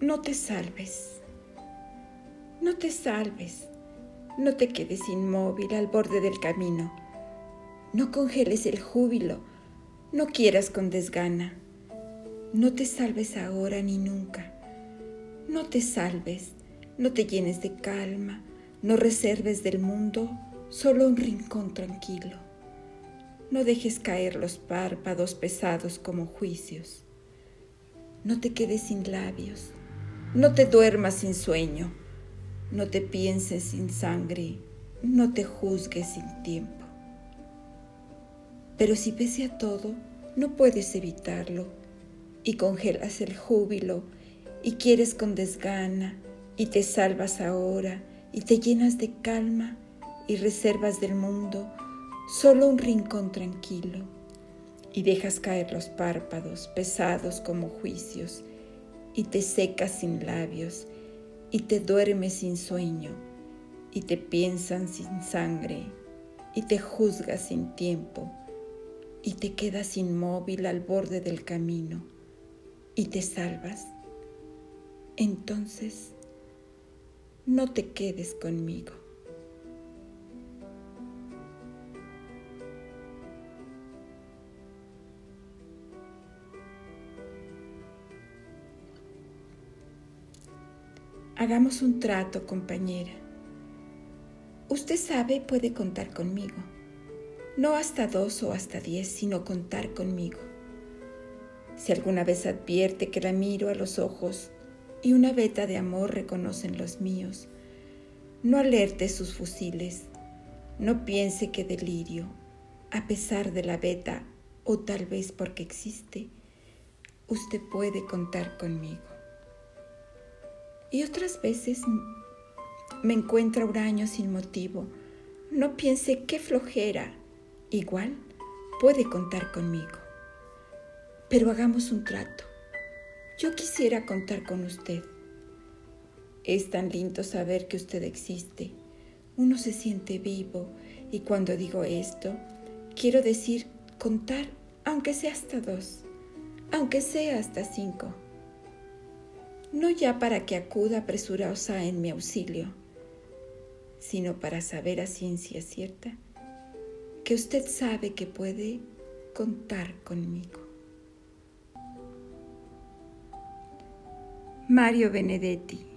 no te salves. No te salves. No te quedes inmóvil al borde del camino. No congeles el júbilo. No quieras con desgana. No te salves ahora ni nunca. No te salves. No te llenes de calma. No reserves del mundo solo un rincón tranquilo. No dejes caer los párpados pesados como juicios. No te quedes sin labios. No te duermas sin sueño. No te pienses sin sangre. No te juzgues sin tiempo. Pero si pese a todo, no puedes evitarlo y congelas el júbilo y quieres con desgana y te salvas ahora y te llenas de calma y reservas del mundo solo un rincón tranquilo y dejas caer los párpados pesados como juicios y te secas sin labios y te duermes sin sueño y te piensan sin sangre y te juzgas sin tiempo y te quedas inmóvil al borde del camino y te salvas, entonces no te quedes conmigo. Hagamos un trato, compañera. Usted sabe, puede contar conmigo. No hasta dos o hasta diez, sino contar conmigo. Si alguna vez advierte que la miro a los ojos y una veta de amor reconocen los míos, no alerte sus fusiles, no piense que delirio, a pesar de la veta o tal vez porque existe, usted puede contar conmigo. Y otras veces me encuentra huraño sin motivo. No piense qué flojera. Igual puede contar conmigo. Pero hagamos un trato. Yo quisiera contar con usted. Es tan lindo saber que usted existe. Uno se siente vivo y cuando digo esto, quiero decir contar aunque sea hasta dos, aunque sea hasta cinco no ya para que acuda presurosa en mi auxilio, sino para saber a ciencia cierta que usted sabe que puede contar conmigo. Mario Benedetti